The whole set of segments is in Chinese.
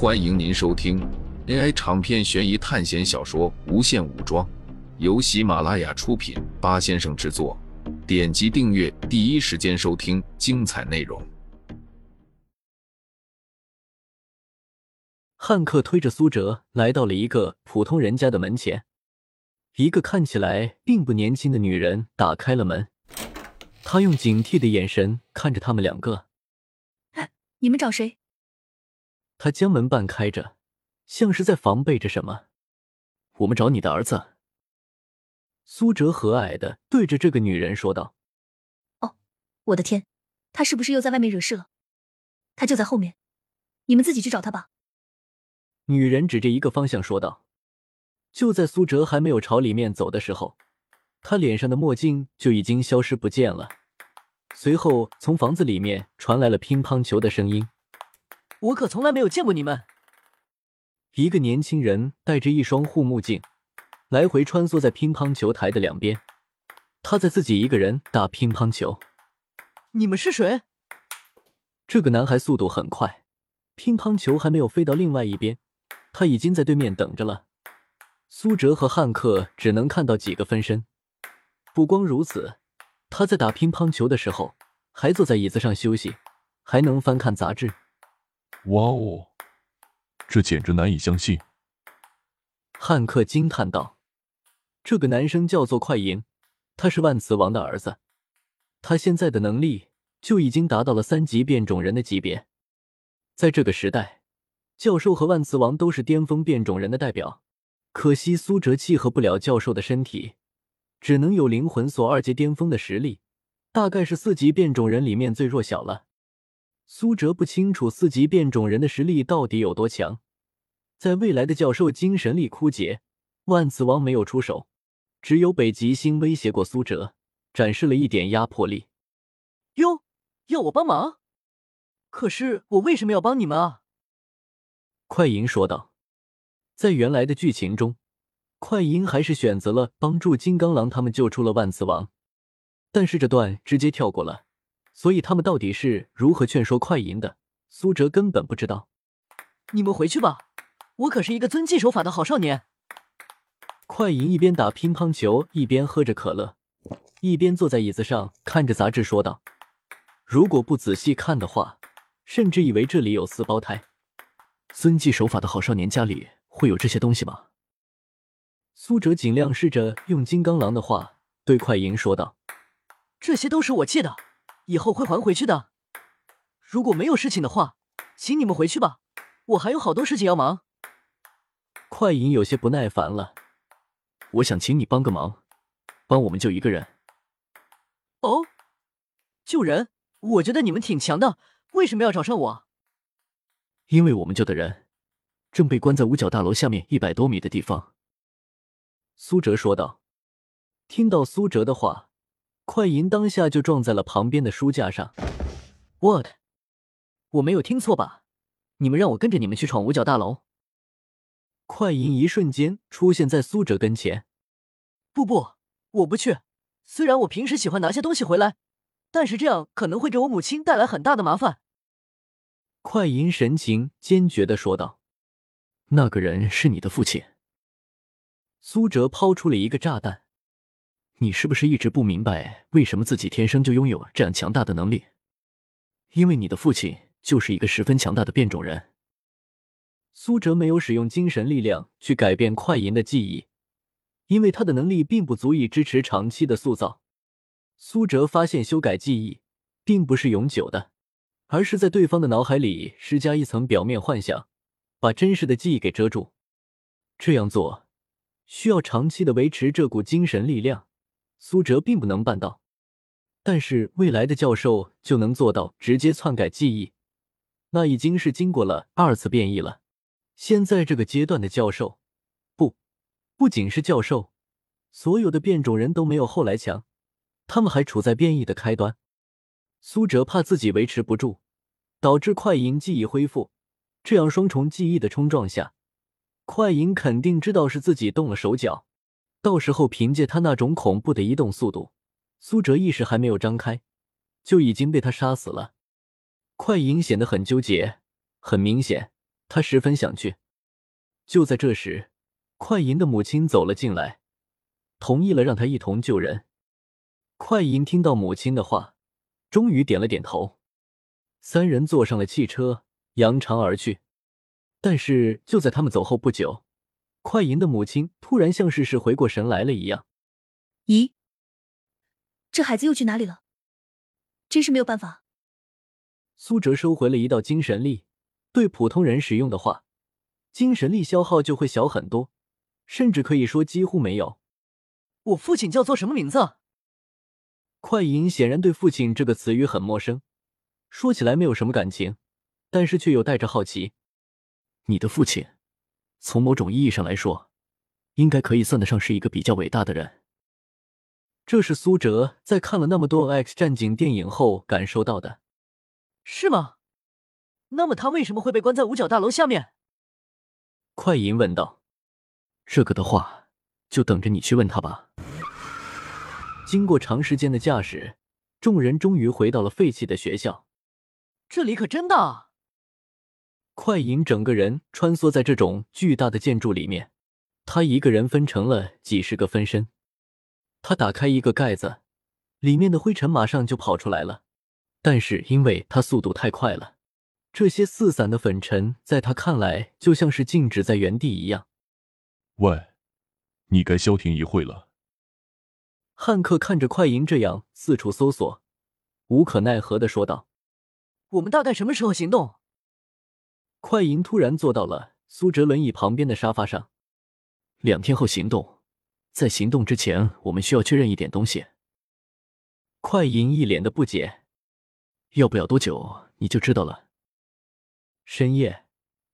欢迎您收听 AI 长篇悬疑探险小说《无限武装》，由喜马拉雅出品，八先生制作。点击订阅，第一时间收听精彩内容。汉克推着苏哲来到了一个普通人家的门前，一个看起来并不年轻的女人打开了门，她用警惕的眼神看着他们两个。你们找谁？他将门半开着，像是在防备着什么。我们找你的儿子。苏哲和蔼的对着这个女人说道：“哦，我的天，他是不是又在外面惹事了？他就在后面，你们自己去找他吧。”女人指着一个方向说道。就在苏哲还没有朝里面走的时候，他脸上的墨镜就已经消失不见了。随后，从房子里面传来了乒乓球的声音。我可从来没有见过你们。一个年轻人戴着一双护目镜，来回穿梭在乒乓球台的两边。他在自己一个人打乒乓球。你们是谁？这个男孩速度很快，乒乓球还没有飞到另外一边，他已经在对面等着了。苏哲和汉克只能看到几个分身。不光如此，他在打乒乓球的时候还坐在椅子上休息，还能翻看杂志。哇哦，这简直难以相信！汉克惊叹道：“这个男生叫做快银，他是万磁王的儿子。他现在的能力就已经达到了三级变种人的级别。在这个时代，教授和万磁王都是巅峰变种人的代表。可惜苏哲契合不了教授的身体，只能有灵魂锁二阶巅峰的实力，大概是四级变种人里面最弱小了。”苏哲不清楚四级变种人的实力到底有多强，在未来的教授精神力枯竭，万磁王没有出手，只有北极星威胁过苏哲，展示了一点压迫力。哟，要我帮忙？可是我为什么要帮你们啊？快银说道。在原来的剧情中，快银还是选择了帮助金刚狼他们救出了万磁王，但是这段直接跳过了。所以他们到底是如何劝说快银的？苏哲根本不知道。你们回去吧，我可是一个遵纪守法的好少年。快银一边打乒乓球，一边喝着可乐，一边坐在椅子上看着杂志，说道：“如果不仔细看的话，甚至以为这里有四胞胎。遵纪守法的好少年家里会有这些东西吗？”苏哲尽量试着用金刚狼的话对快银说道：“这些都是我借的。”以后会还回去的。如果没有事情的话，请你们回去吧，我还有好多事情要忙。快银有些不耐烦了，我想请你帮个忙，帮我们救一个人。哦，救人？我觉得你们挺强的，为什么要找上我？因为我们救的人正被关在五角大楼下面一百多米的地方。苏哲说道。听到苏哲的话。快银当下就撞在了旁边的书架上。What？我没有听错吧？你们让我跟着你们去闯五角大楼？快银一瞬间出现在苏哲跟前。不不，我不去。虽然我平时喜欢拿些东西回来，但是这样可能会给我母亲带来很大的麻烦。快银神情坚决的说道：“那个人是你的父亲。”苏哲抛出了一个炸弹。你是不是一直不明白为什么自己天生就拥有这样强大的能力？因为你的父亲就是一个十分强大的变种人。苏哲没有使用精神力量去改变快银的记忆，因为他的能力并不足以支持长期的塑造。苏哲发现修改记忆并不是永久的，而是在对方的脑海里施加一层表面幻想，把真实的记忆给遮住。这样做需要长期的维持这股精神力量。苏哲并不能办到，但是未来的教授就能做到直接篡改记忆，那已经是经过了二次变异了。现在这个阶段的教授，不，不仅是教授，所有的变种人都没有后来强，他们还处在变异的开端。苏哲怕自己维持不住，导致快银记忆恢复，这样双重记忆的冲撞下，快银肯定知道是自己动了手脚。到时候凭借他那种恐怖的移动速度，苏哲意识还没有张开，就已经被他杀死了。快银显得很纠结，很明显，他十分想去。就在这时，快银的母亲走了进来，同意了让他一同救人。快银听到母亲的话，终于点了点头。三人坐上了汽车，扬长而去。但是就在他们走后不久，快银的母亲突然像是是回过神来了一样。咦，这孩子又去哪里了？真是没有办法。苏哲收回了一道精神力，对普通人使用的话。精神力消耗就会小很多，甚至可以说几乎没有。我父亲叫做什么名字？快银显然对“父亲”这个词语很陌生，说起来没有什么感情，但是却又带着好奇。你的父亲，从某种意义上来说，应该可以算得上是一个比较伟大的人。这是苏哲在看了那么多 X 战警电影后感受到的。是吗？那么他为什么会被关在五角大楼下面？快银问道：“这个的话，就等着你去问他吧。”经过长时间的驾驶，众人终于回到了废弃的学校。这里可真大！快银整个人穿梭在这种巨大的建筑里面，他一个人分成了几十个分身。他打开一个盖子，里面的灰尘马上就跑出来了，但是因为他速度太快了。这些四散的粉尘，在他看来就像是静止在原地一样。喂，你该消停一会了。汉克看着快银这样四处搜索，无可奈何的说道：“我们大概什么时候行动？”快银突然坐到了苏哲轮椅旁边的沙发上。两天后行动，在行动之前，我们需要确认一点东西。快银一脸的不解：“要不了多久，你就知道了。”深夜，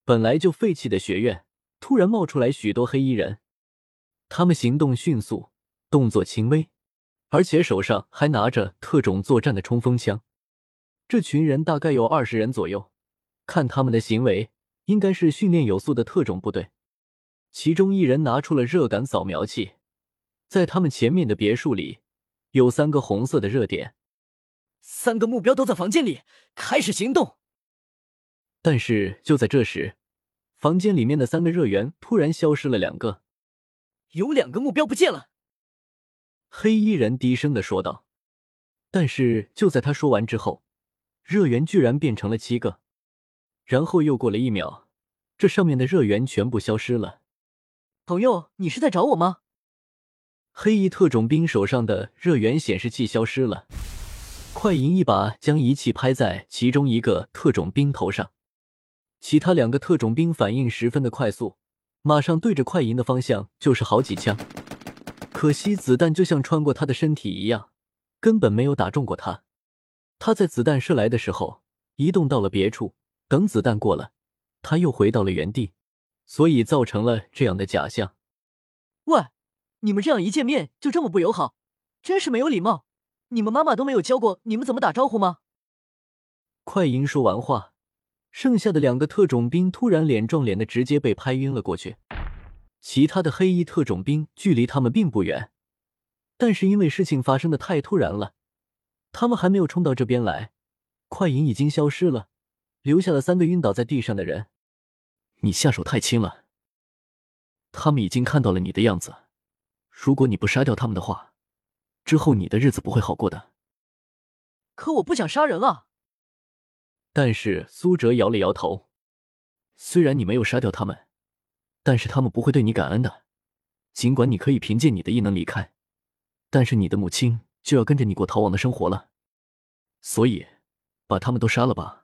本来就废弃的学院突然冒出来许多黑衣人，他们行动迅速，动作轻微，而且手上还拿着特种作战的冲锋枪。这群人大概有二十人左右，看他们的行为，应该是训练有素的特种部队。其中一人拿出了热感扫描器，在他们前面的别墅里有三个红色的热点，三个目标都在房间里，开始行动。但是就在这时，房间里面的三个热源突然消失了两个，有两个目标不见了。黑衣人低声的说道。但是就在他说完之后，热源居然变成了七个，然后又过了一秒，这上面的热源全部消失了。朋友，你是在找我吗？黑衣特种兵手上的热源显示器消失了，快银一把将仪器拍在其中一个特种兵头上。其他两个特种兵反应十分的快速，马上对着快银的方向就是好几枪。可惜子弹就像穿过他的身体一样，根本没有打中过他。他在子弹射来的时候移动到了别处，等子弹过了，他又回到了原地，所以造成了这样的假象。喂，你们这样一见面就这么不友好，真是没有礼貌！你们妈妈都没有教过你们怎么打招呼吗？快银说完话。剩下的两个特种兵突然脸撞脸的，直接被拍晕了过去。其他的黑衣特种兵距离他们并不远，但是因为事情发生的太突然了，他们还没有冲到这边来，快银已经消失了，留下了三个晕倒在地上的人。你下手太轻了，他们已经看到了你的样子。如果你不杀掉他们的话，之后你的日子不会好过的。可我不想杀人啊。但是苏哲摇了摇头，虽然你没有杀掉他们，但是他们不会对你感恩的。尽管你可以凭借你的异能离开，但是你的母亲就要跟着你过逃亡的生活了。所以，把他们都杀了吧。